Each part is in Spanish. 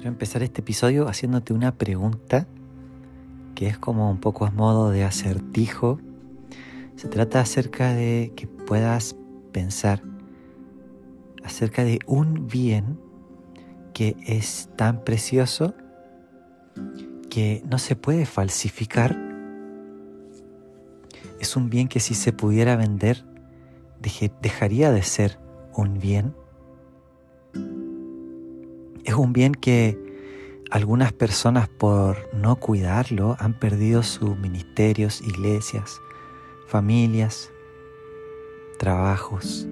Quiero empezar este episodio haciéndote una pregunta que es como un poco a modo de acertijo. Se trata acerca de que puedas pensar acerca de un bien que es tan precioso que no se puede falsificar. Es un bien que si se pudiera vender dejaría de ser un bien. Es un bien que algunas personas por no cuidarlo han perdido sus ministerios, iglesias, familias, trabajos.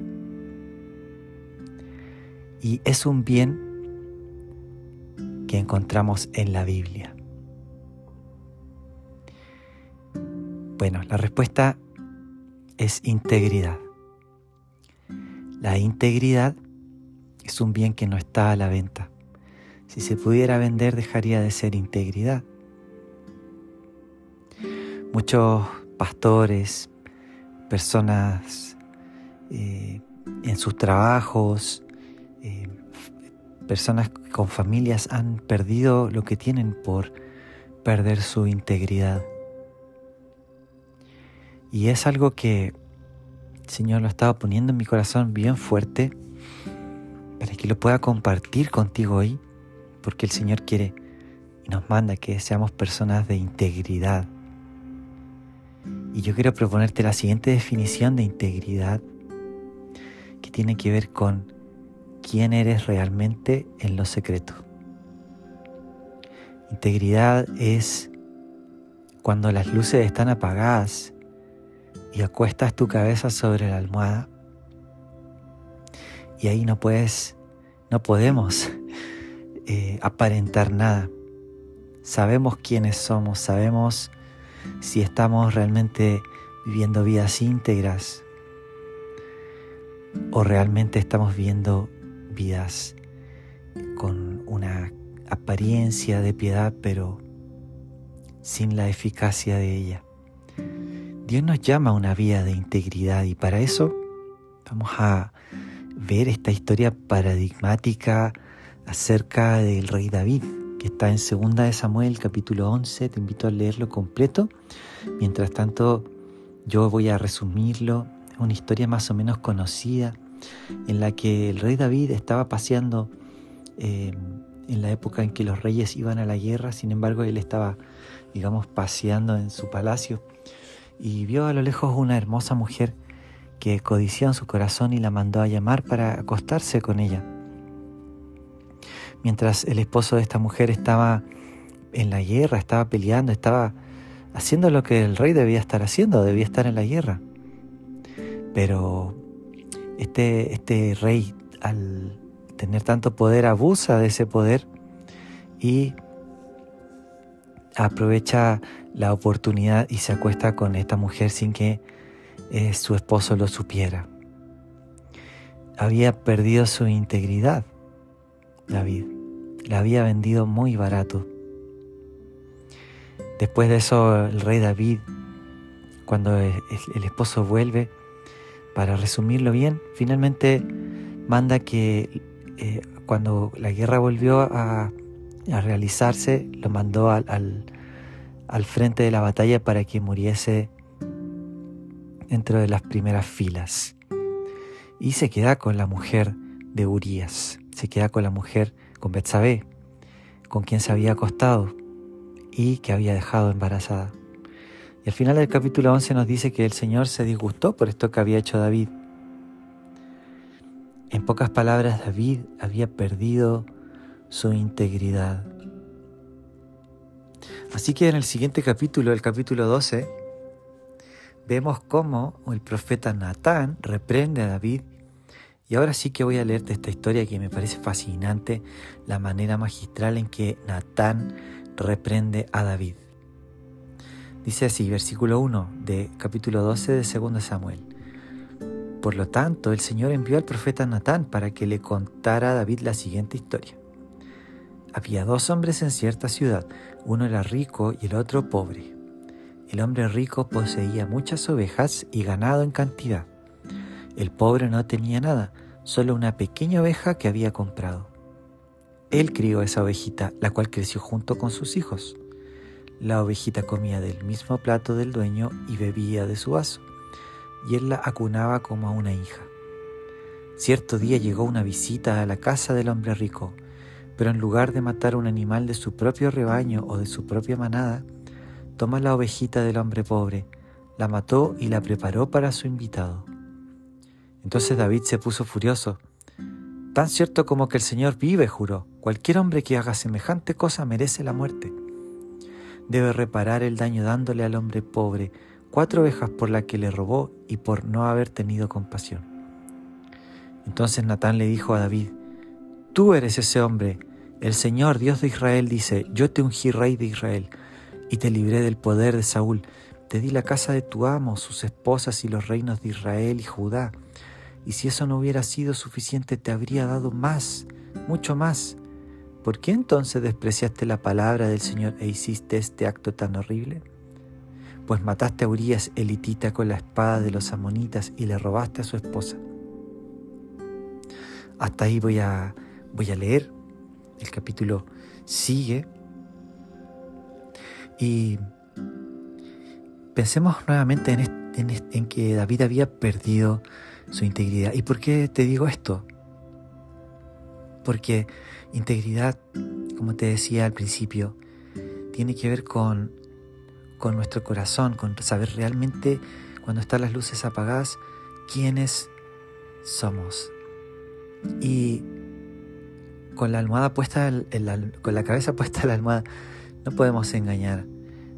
Y es un bien que encontramos en la Biblia. Bueno, la respuesta es integridad. La integridad es un bien que no está a la venta. Si se pudiera vender dejaría de ser integridad. Muchos pastores, personas eh, en sus trabajos, eh, personas con familias han perdido lo que tienen por perder su integridad. Y es algo que el Señor lo estaba poniendo en mi corazón bien fuerte para que lo pueda compartir contigo hoy, porque el Señor quiere y nos manda que seamos personas de integridad. Y yo quiero proponerte la siguiente definición de integridad que tiene que ver con quién eres realmente en lo secreto. Integridad es cuando las luces están apagadas y acuestas tu cabeza sobre la almohada y ahí no puedes, no podemos eh, aparentar nada. Sabemos quiénes somos, sabemos si estamos realmente viviendo vidas íntegras o realmente estamos viviendo vidas con una apariencia de piedad pero sin la eficacia de ella. Dios nos llama a una vida de integridad y para eso vamos a ver esta historia paradigmática acerca del rey David, que está en 2 de Samuel capítulo 11, te invito a leerlo completo. Mientras tanto, yo voy a resumirlo, es una historia más o menos conocida en la que el rey David estaba paseando eh, en la época en que los reyes iban a la guerra, sin embargo él estaba, digamos, paseando en su palacio y vio a lo lejos una hermosa mujer que codició en su corazón y la mandó a llamar para acostarse con ella. Mientras el esposo de esta mujer estaba en la guerra, estaba peleando, estaba haciendo lo que el rey debía estar haciendo, debía estar en la guerra. Pero este, este rey, al tener tanto poder, abusa de ese poder y aprovecha la oportunidad y se acuesta con esta mujer sin que eh, su esposo lo supiera. Había perdido su integridad, David. La había vendido muy barato. Después de eso, el rey David, cuando el esposo vuelve, para resumirlo bien, finalmente manda que eh, cuando la guerra volvió a, realizarse, lo mandó al, al, frente de la batalla para que muriese dentro de las primeras filas. Y se queda con la mujer de Urias, se queda con la mujer, con Betsabé, con quien se había acostado y que había dejado embarazada. Y al final del capítulo 11 nos dice que el Señor se disgustó por esto que había hecho David. En pocas palabras, David había perdido su integridad. Así que en el siguiente capítulo, el capítulo 12, vemos cómo el profeta Natán reprende a David. Y ahora sí que voy a leerte esta historia que me parece fascinante, la manera magistral en que Natán reprende a David. Dice así, versículo 1 de capítulo 12 de 2 Samuel. Por lo tanto, el Señor envió al profeta Natán para que le contara a David la siguiente historia. Había dos hombres en cierta ciudad, uno era rico y el otro pobre. El hombre rico poseía muchas ovejas y ganado en cantidad. El pobre no tenía nada, solo una pequeña oveja que había comprado. Él crió esa ovejita, la cual creció junto con sus hijos. La ovejita comía del mismo plato del dueño y bebía de su vaso, y él la acunaba como a una hija. Cierto día llegó una visita a la casa del hombre rico, pero en lugar de matar un animal de su propio rebaño o de su propia manada, toma la ovejita del hombre pobre, la mató y la preparó para su invitado. Entonces David se puso furioso. Tan cierto como que el Señor vive, juró, cualquier hombre que haga semejante cosa merece la muerte. Debe reparar el daño dándole al hombre pobre cuatro ovejas por la que le robó y por no haber tenido compasión. Entonces Natán le dijo a David, Tú eres ese hombre. El Señor, Dios de Israel, dice, Yo te ungí rey de Israel y te libré del poder de Saúl. Te di la casa de tu amo, sus esposas y los reinos de Israel y Judá. Y si eso no hubiera sido suficiente, te habría dado más, mucho más. ¿Por qué entonces despreciaste la palabra del Señor e hiciste este acto tan horrible? Pues mataste a Urias elitita con la espada de los amonitas y le robaste a su esposa. Hasta ahí voy a, voy a leer. El capítulo sigue. Y pensemos nuevamente en, en que David había perdido su integridad. ¿Y por qué te digo esto? Porque integridad, como te decía al principio, tiene que ver con, con nuestro corazón, con saber realmente cuando están las luces apagadas quiénes somos. Y con la almohada puesta, con la cabeza puesta en la almohada, no podemos engañar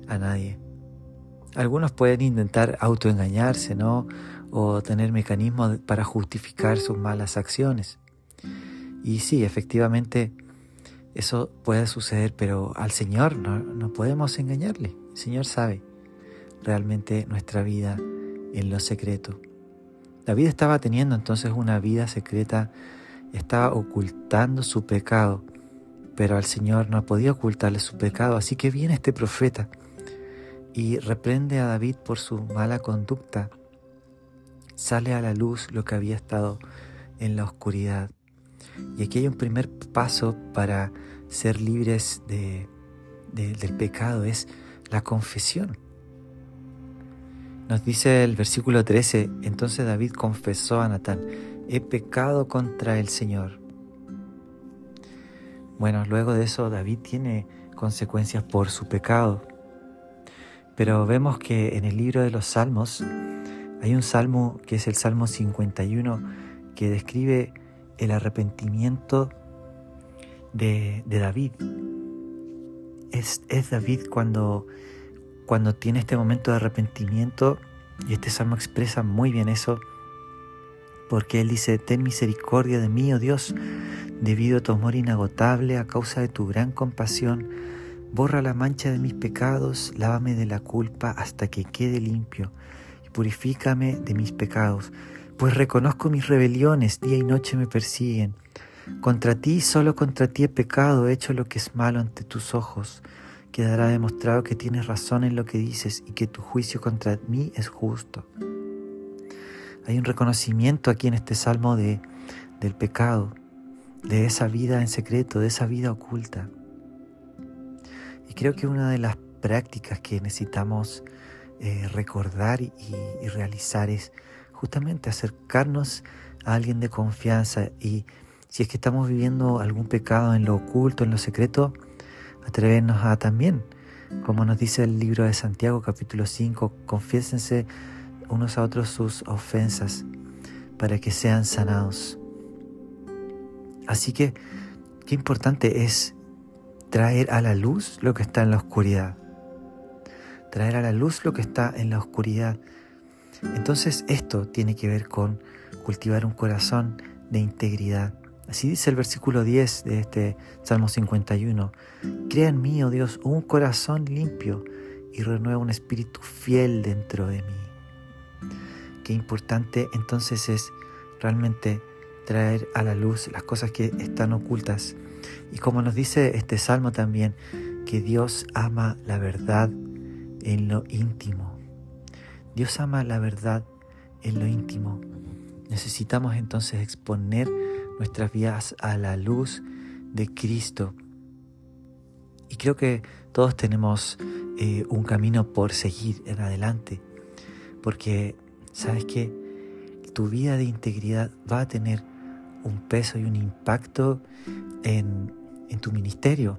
a nadie. Algunos pueden intentar autoengañarse, ¿no? O tener mecanismos para justificar sus malas acciones. Y sí, efectivamente, eso puede suceder, pero al Señor no, podemos engañarle. El Señor sabe realmente nuestra vida en lo secreto. David estaba teniendo entonces una vida secreta, estaba ocultando su pecado, pero al Señor no podía ocultarle su pecado, así que viene este profeta y reprende a David por su mala conducta. Sale a la luz lo que había estado en la oscuridad. Y aquí hay un primer paso para ser libres de, del pecado, es la confesión. Nos dice el versículo 13, entonces David confesó a Natán, he pecado contra el Señor. Bueno, luego de eso David tiene consecuencias por su pecado. Pero vemos que en el libro de los Salmos hay un salmo que es el Salmo 51 que describe el arrepentimiento de, David. Es, es David cuando cuando tiene este momento de arrepentimiento, y este salmo expresa muy bien eso, porque él dice, ten misericordia de mí, oh Dios, debido a tu amor inagotable, a causa de tu gran compasión, borra la mancha de mis pecados, lávame de la culpa hasta que quede limpio, y purifícame de mis pecados, pues reconozco mis rebeliones, día y noche me persiguen. Contra ti, solo contra ti he pecado, he hecho lo que es malo ante tus ojos quedará demostrado que tienes razón en lo que dices y que tu juicio contra mí es justo. Hay un reconocimiento aquí en este salmo de, del pecado, de esa vida en secreto, de esa vida oculta. Y creo que una de las prácticas que necesitamos eh, recordar y, y realizar es justamente acercarnos a alguien de confianza y si es que estamos viviendo algún pecado en lo oculto, en lo secreto, atrevernos a también, como nos dice el libro de Santiago capítulo 5, confiésense unos a otros sus ofensas para que sean sanados. Así que qué importante es traer a la luz lo que está en la oscuridad. Traer a la luz lo que está en la oscuridad. Entonces esto tiene que ver con cultivar un corazón de integridad, Así dice el versículo 10 de este Salmo 51. Crea en mí, oh Dios, un corazón limpio y renueva un espíritu fiel dentro de mí. Qué importante entonces es realmente traer a la luz las cosas que están ocultas. Y como nos dice este salmo también, que Dios ama la verdad en lo íntimo. Dios ama la verdad en lo íntimo. Necesitamos entonces exponer nuestras vidas a la luz de Cristo. Y creo que todos tenemos eh, un camino por seguir en adelante, porque sabes que tu vida de integridad va a tener un peso y un impacto en, en tu ministerio.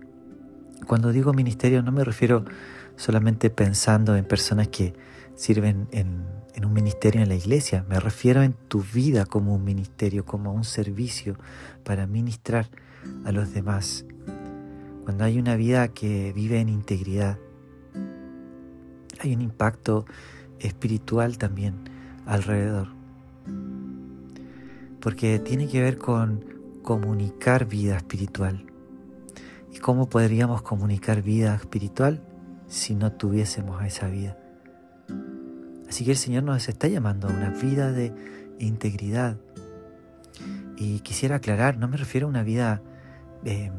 Cuando digo ministerio no me refiero solamente pensando en personas que sirven en, en, un ministerio en la iglesia, me refiero en tu vida como un ministerio, como un servicio para ministrar a los demás. Cuando hay una vida que vive en integridad, hay un impacto espiritual también alrededor. Porque tiene que ver con comunicar vida espiritual. ¿Y cómo podríamos comunicar vida espiritual si no tuviésemos esa vida? Así que el Señor nos está llamando a una vida de integridad. Y quisiera aclarar, no me refiero a una vida eh,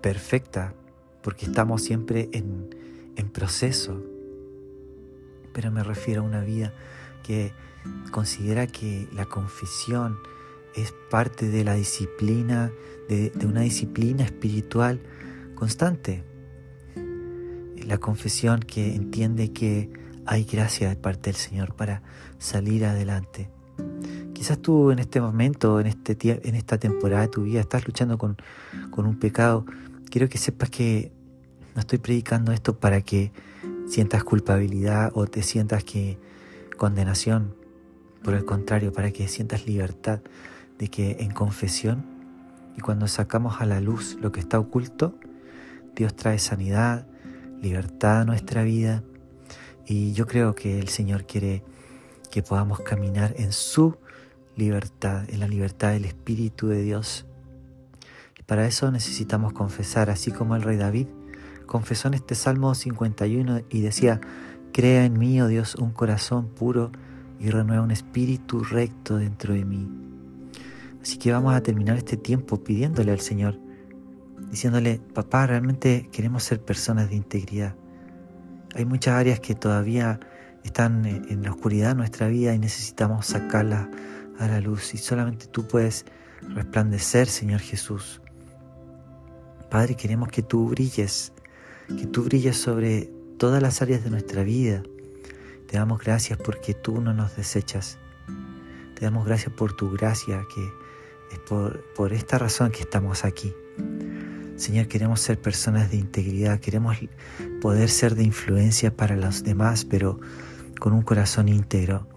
perfecta, porque estamos siempre en, en proceso, pero me refiero a una vida que considera que la confesión es parte de la disciplina, de, una disciplina espiritual constante. La confesión que entiende que hay gracia de parte del Señor para salir adelante. Quizás tú en este momento, en, este, en esta temporada de tu vida, estás luchando con, con un pecado. Quiero que sepas que no estoy predicando esto para que sientas culpabilidad o te sientas que condenación. Por el contrario, para que sientas libertad de que en confesión y cuando sacamos a la luz lo que está oculto, Dios trae sanidad, libertad a nuestra vida. Y yo creo que el Señor quiere que podamos caminar en su libertad, en la libertad del Espíritu de Dios. Y para eso necesitamos confesar, así como el rey David confesó en este Salmo 51 y decía, crea en mí, oh Dios, un corazón puro y renueva un espíritu recto dentro de mí. Así que vamos a terminar este tiempo pidiéndole al Señor, diciéndole, papá, realmente queremos ser personas de integridad. Hay muchas áreas que todavía están en la oscuridad de nuestra vida y necesitamos sacarlas a la luz y solamente tú puedes resplandecer, Señor Jesús. Padre, queremos que tú brilles que tú brilles sobre todas las áreas de nuestra vida. Te damos gracias porque tú no nos desechas. Te damos gracias por tu gracia, que es por, por esta razón que estamos aquí. Señor, queremos ser personas de integridad, queremos poder ser de influencia para los demás, pero con un corazón íntegro,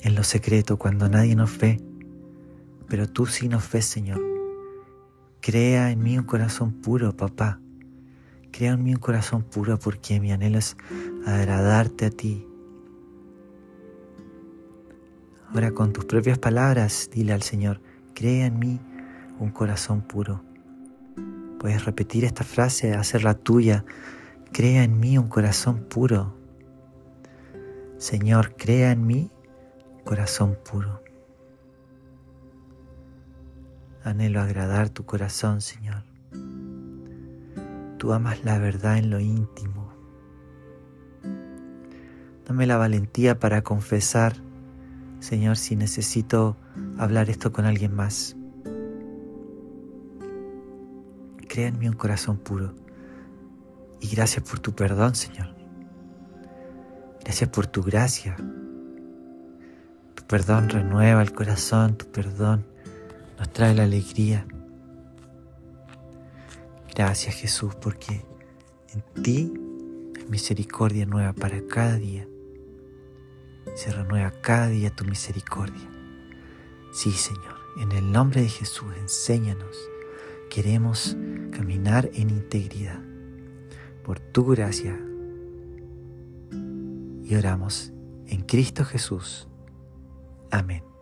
en lo secreto, cuando nadie nos ve, pero tú sí nos ves, Señor. Crea en mí un corazón puro, papá, Crea en mí un corazón puro porque mi anhelo es agradarte a ti. Ahora con tus propias palabras dile al Señor, crea en mí un corazón puro. Puedes repetir esta frase, hacerla tuya. Crea en mí un corazón puro. Señor, crea en mí corazón puro. Anhelo agradar tu corazón, Señor. Tú amas la verdad en lo íntimo. Dame la valentía para confesar, Señor, si necesito hablar esto con alguien más. Crea en mí un corazón puro. Y gracias por tu perdón, Señor. Gracias por tu gracia. Tu perdón renueva el corazón, tu perdón nos trae la alegría. Gracias Jesús porque en ti hay misericordia nueva para cada día. Se renueva cada día tu misericordia. Sí, Señor, en el nombre de Jesús, enséñanos. Queremos caminar en integridad por tu gracia. Y oramos en Cristo Jesús. Amén.